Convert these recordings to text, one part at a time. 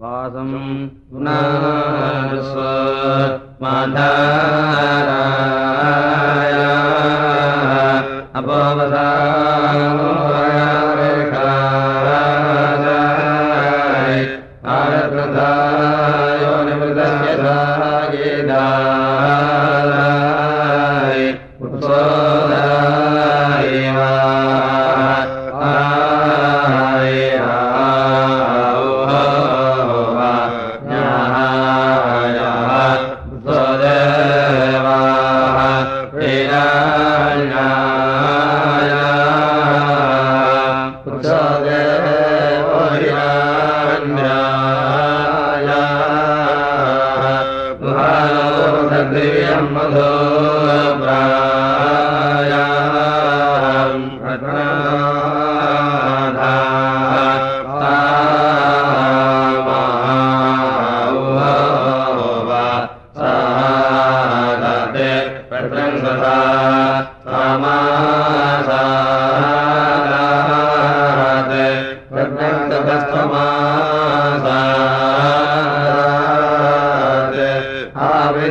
वासम् माधाराय अपोवसा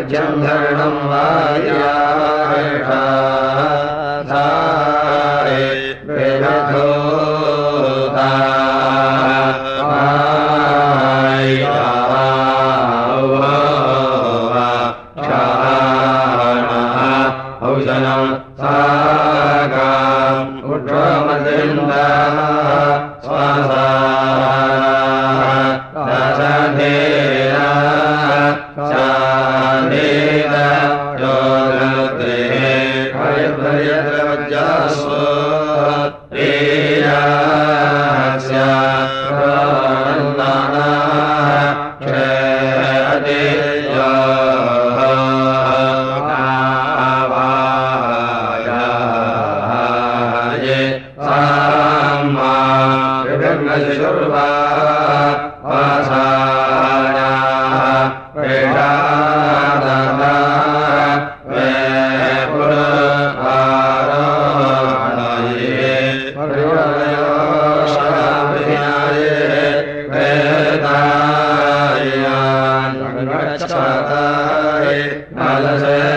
आविद्यम् धरणम् गच्छताय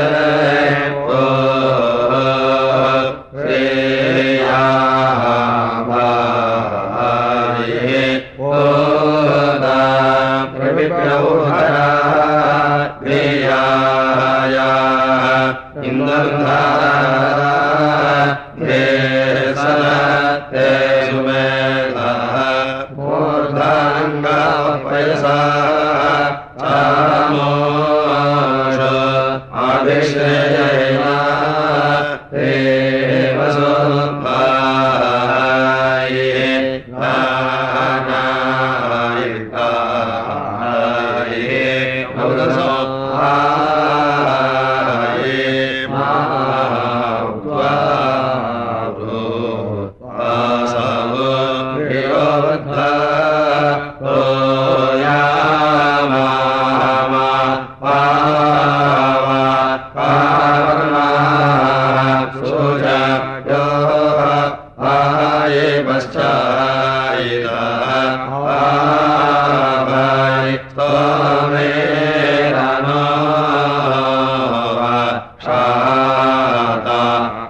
ta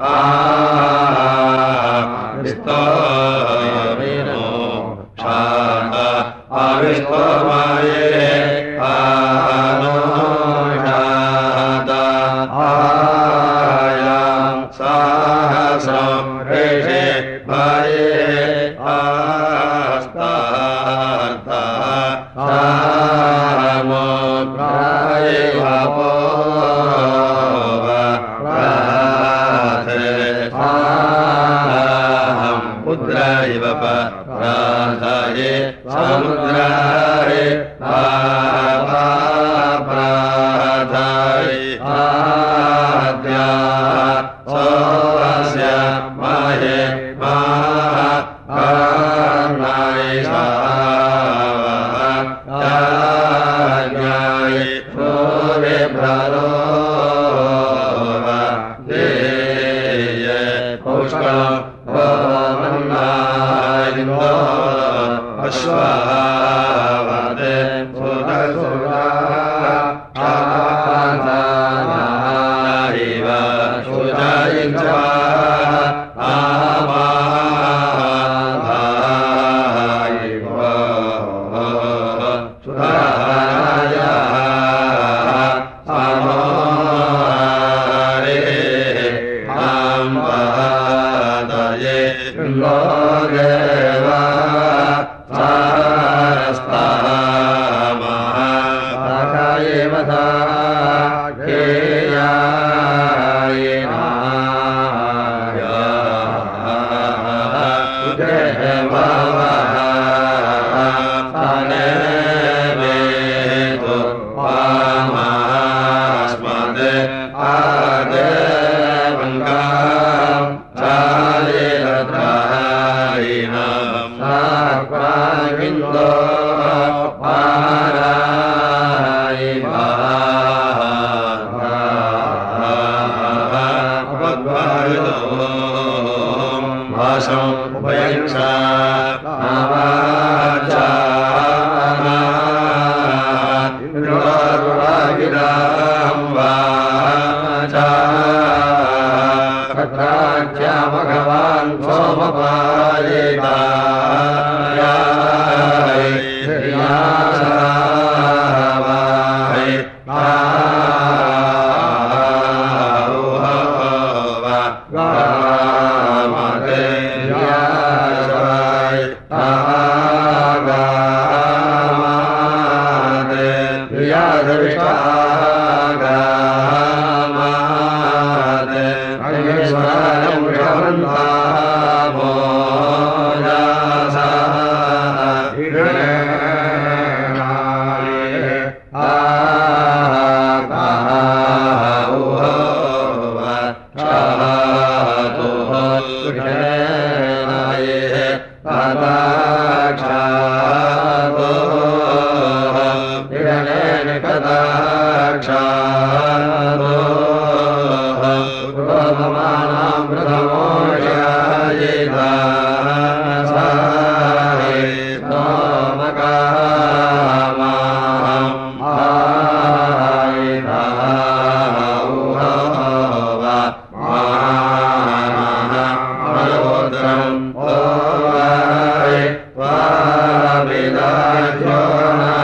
ah. Ah. जो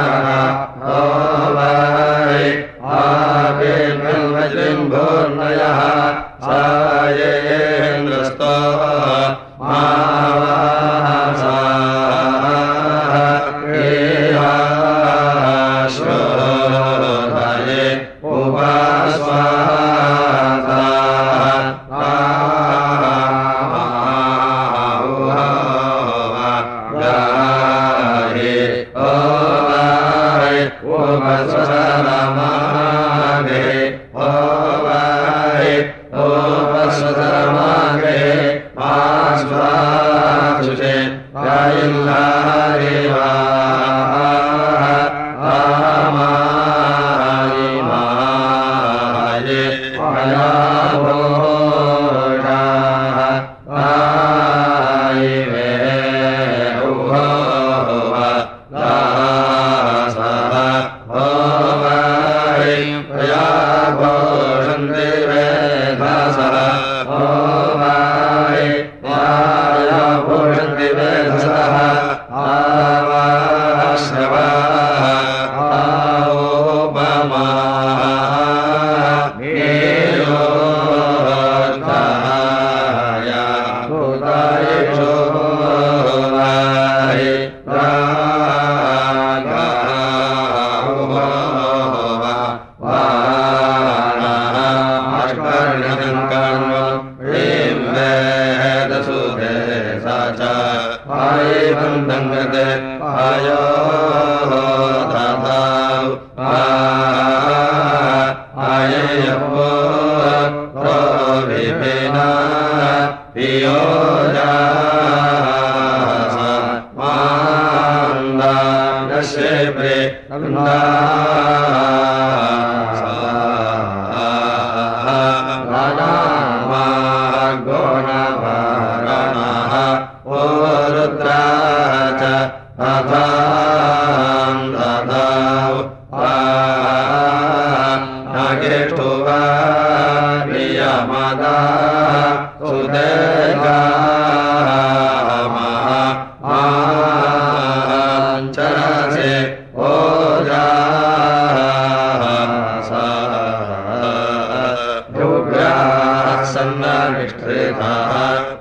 ま विष्ठेथाः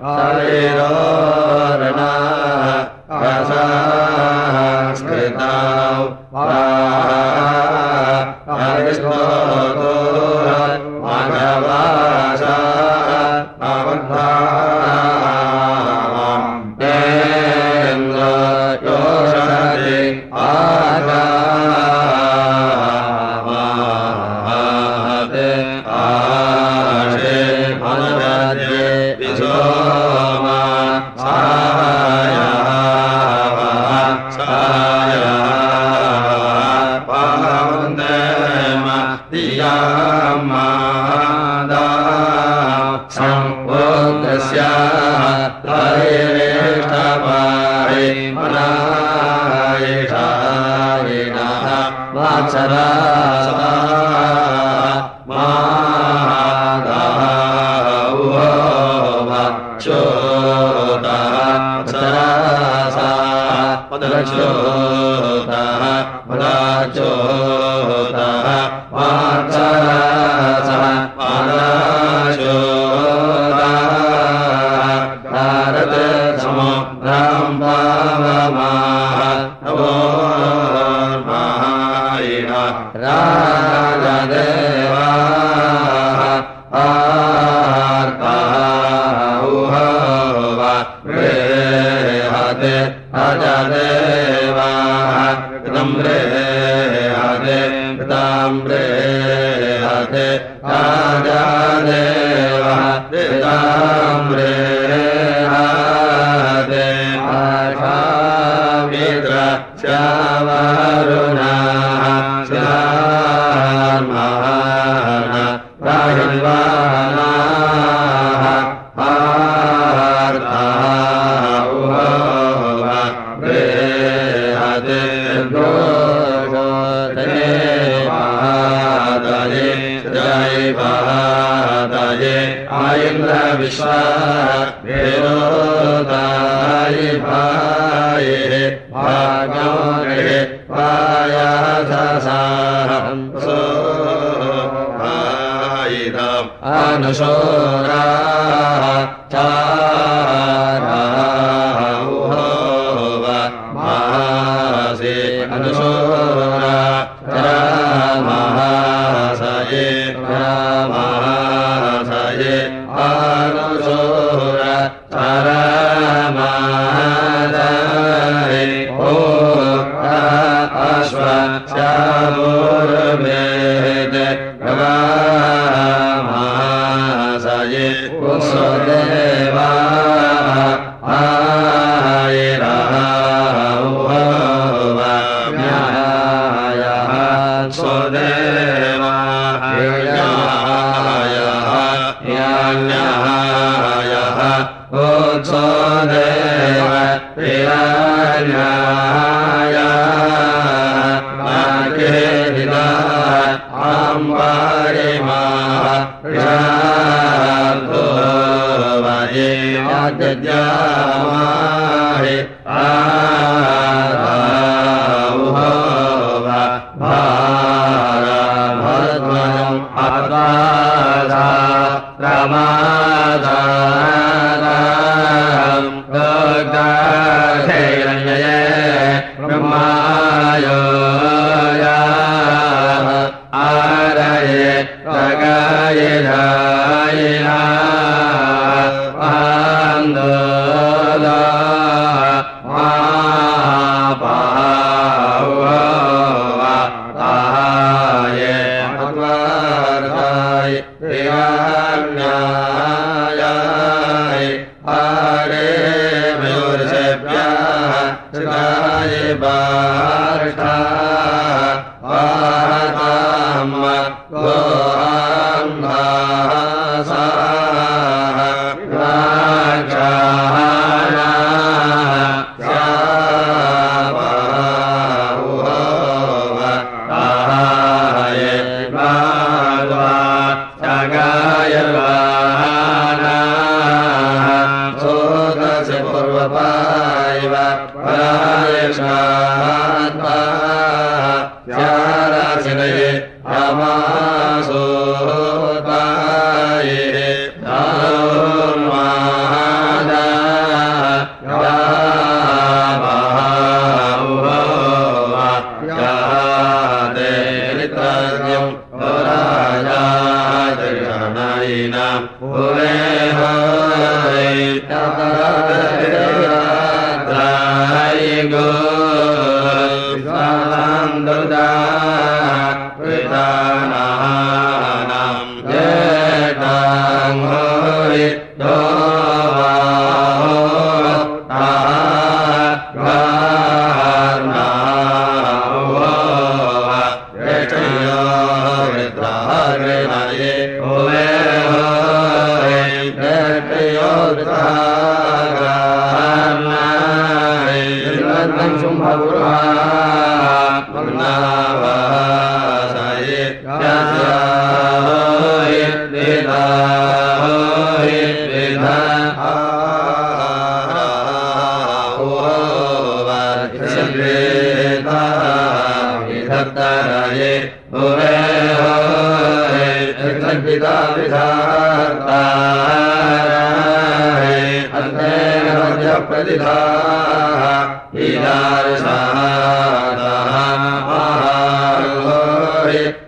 या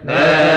Amen.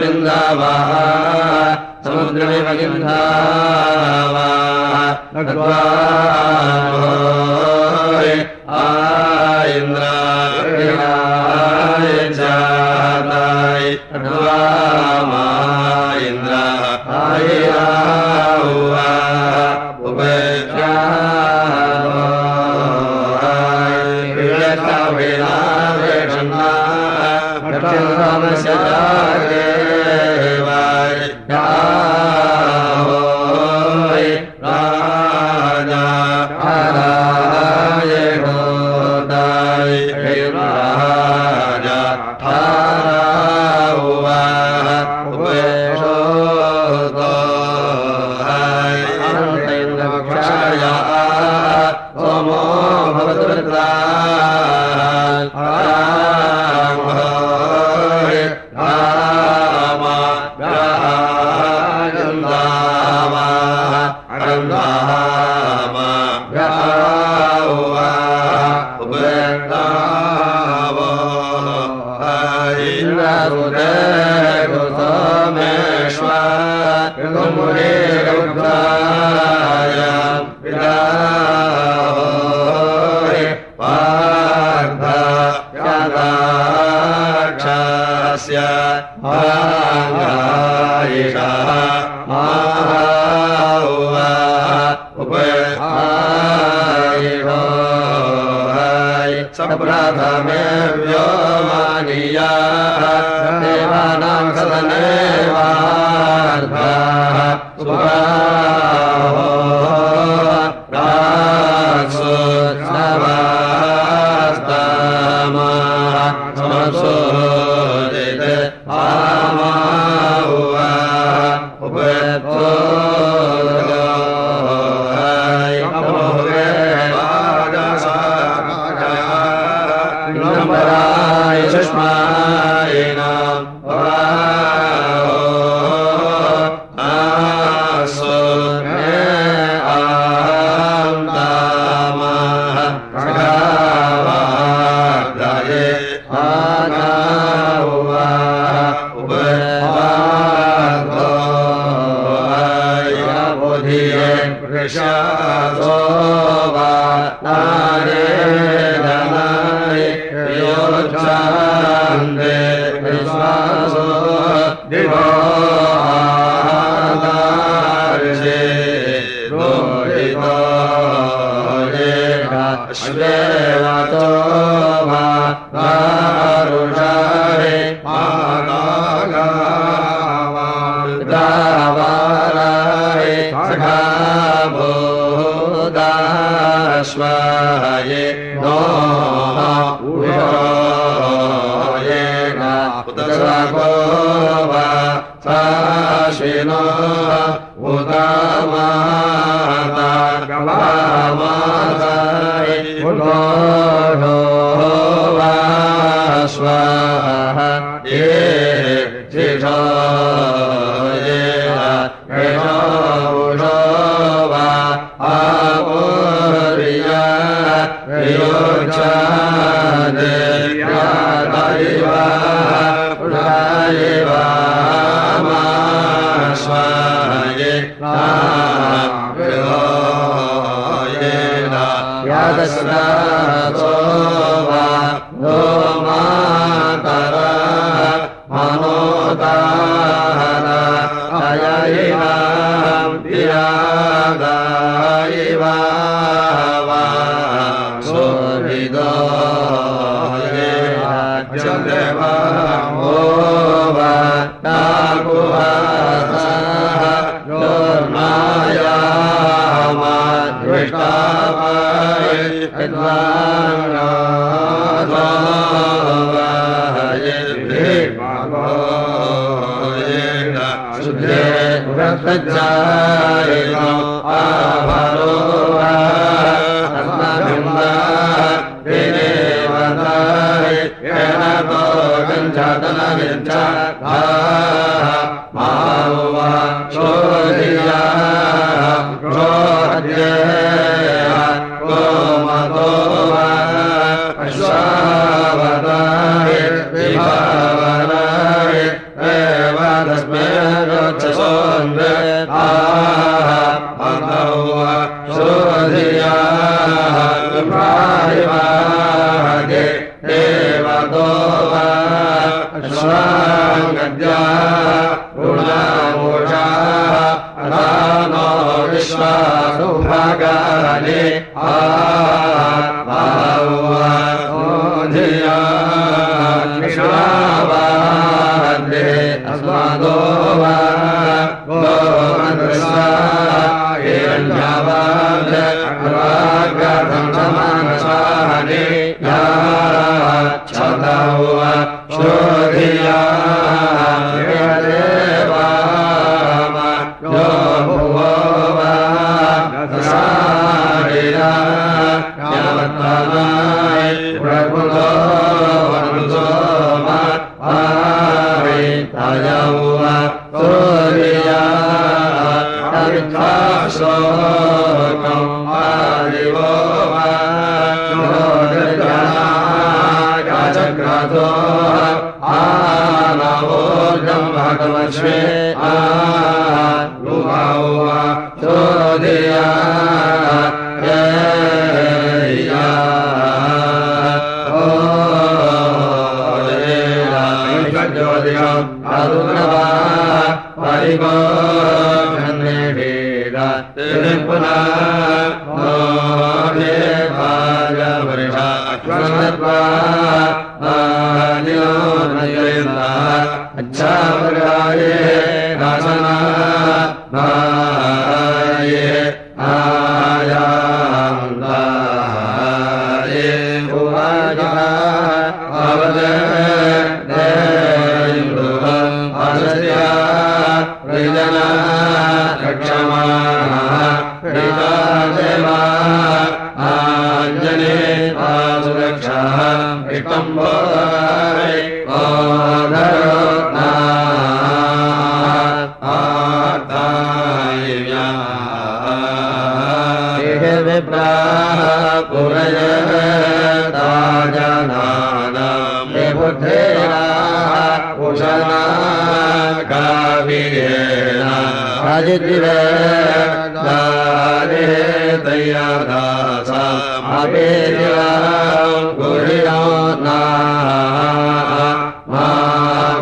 ृन्दावः समुद्रमेव Vrinda आ इन्द्राय जाताय। মুরে प्रशा स्नाथ देवतो ग judgment.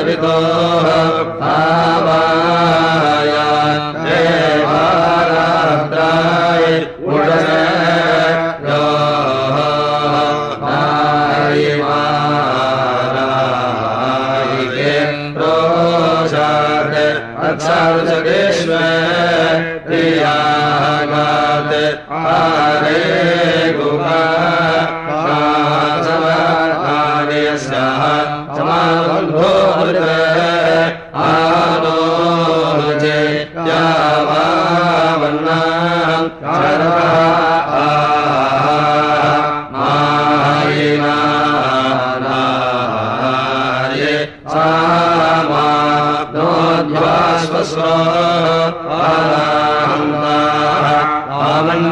प्रवितोः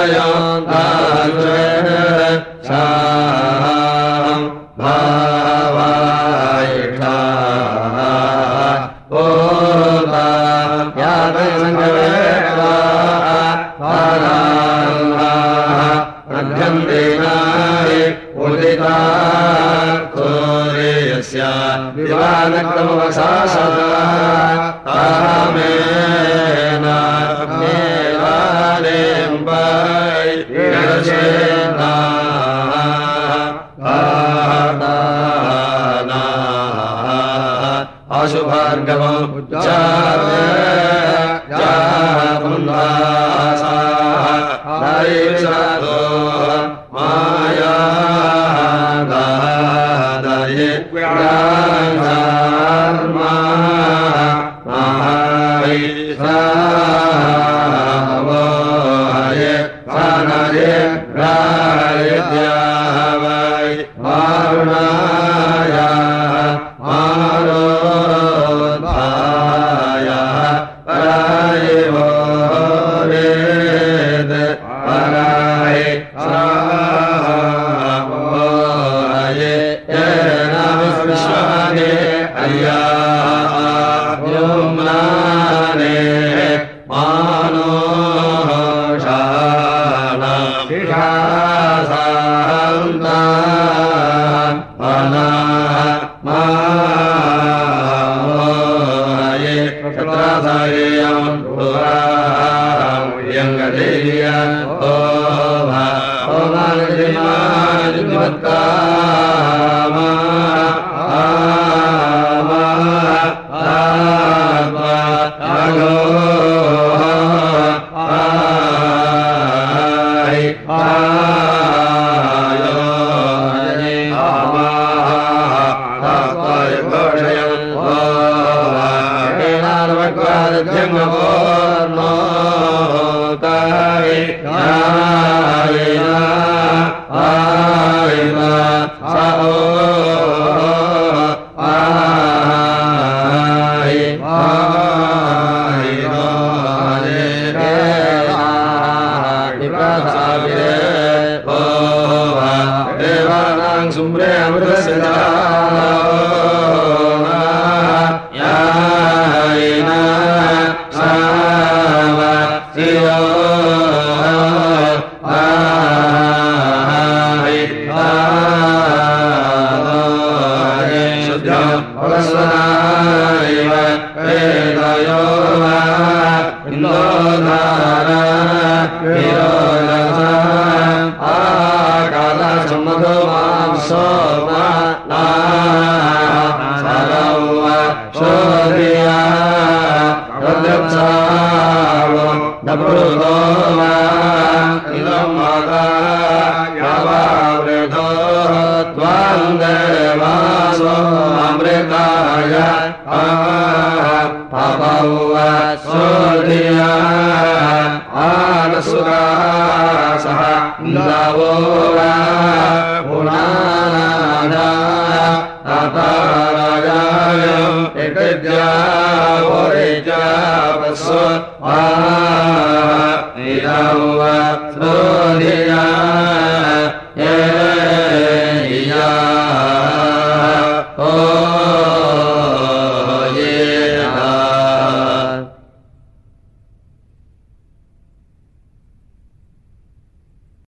哎呀！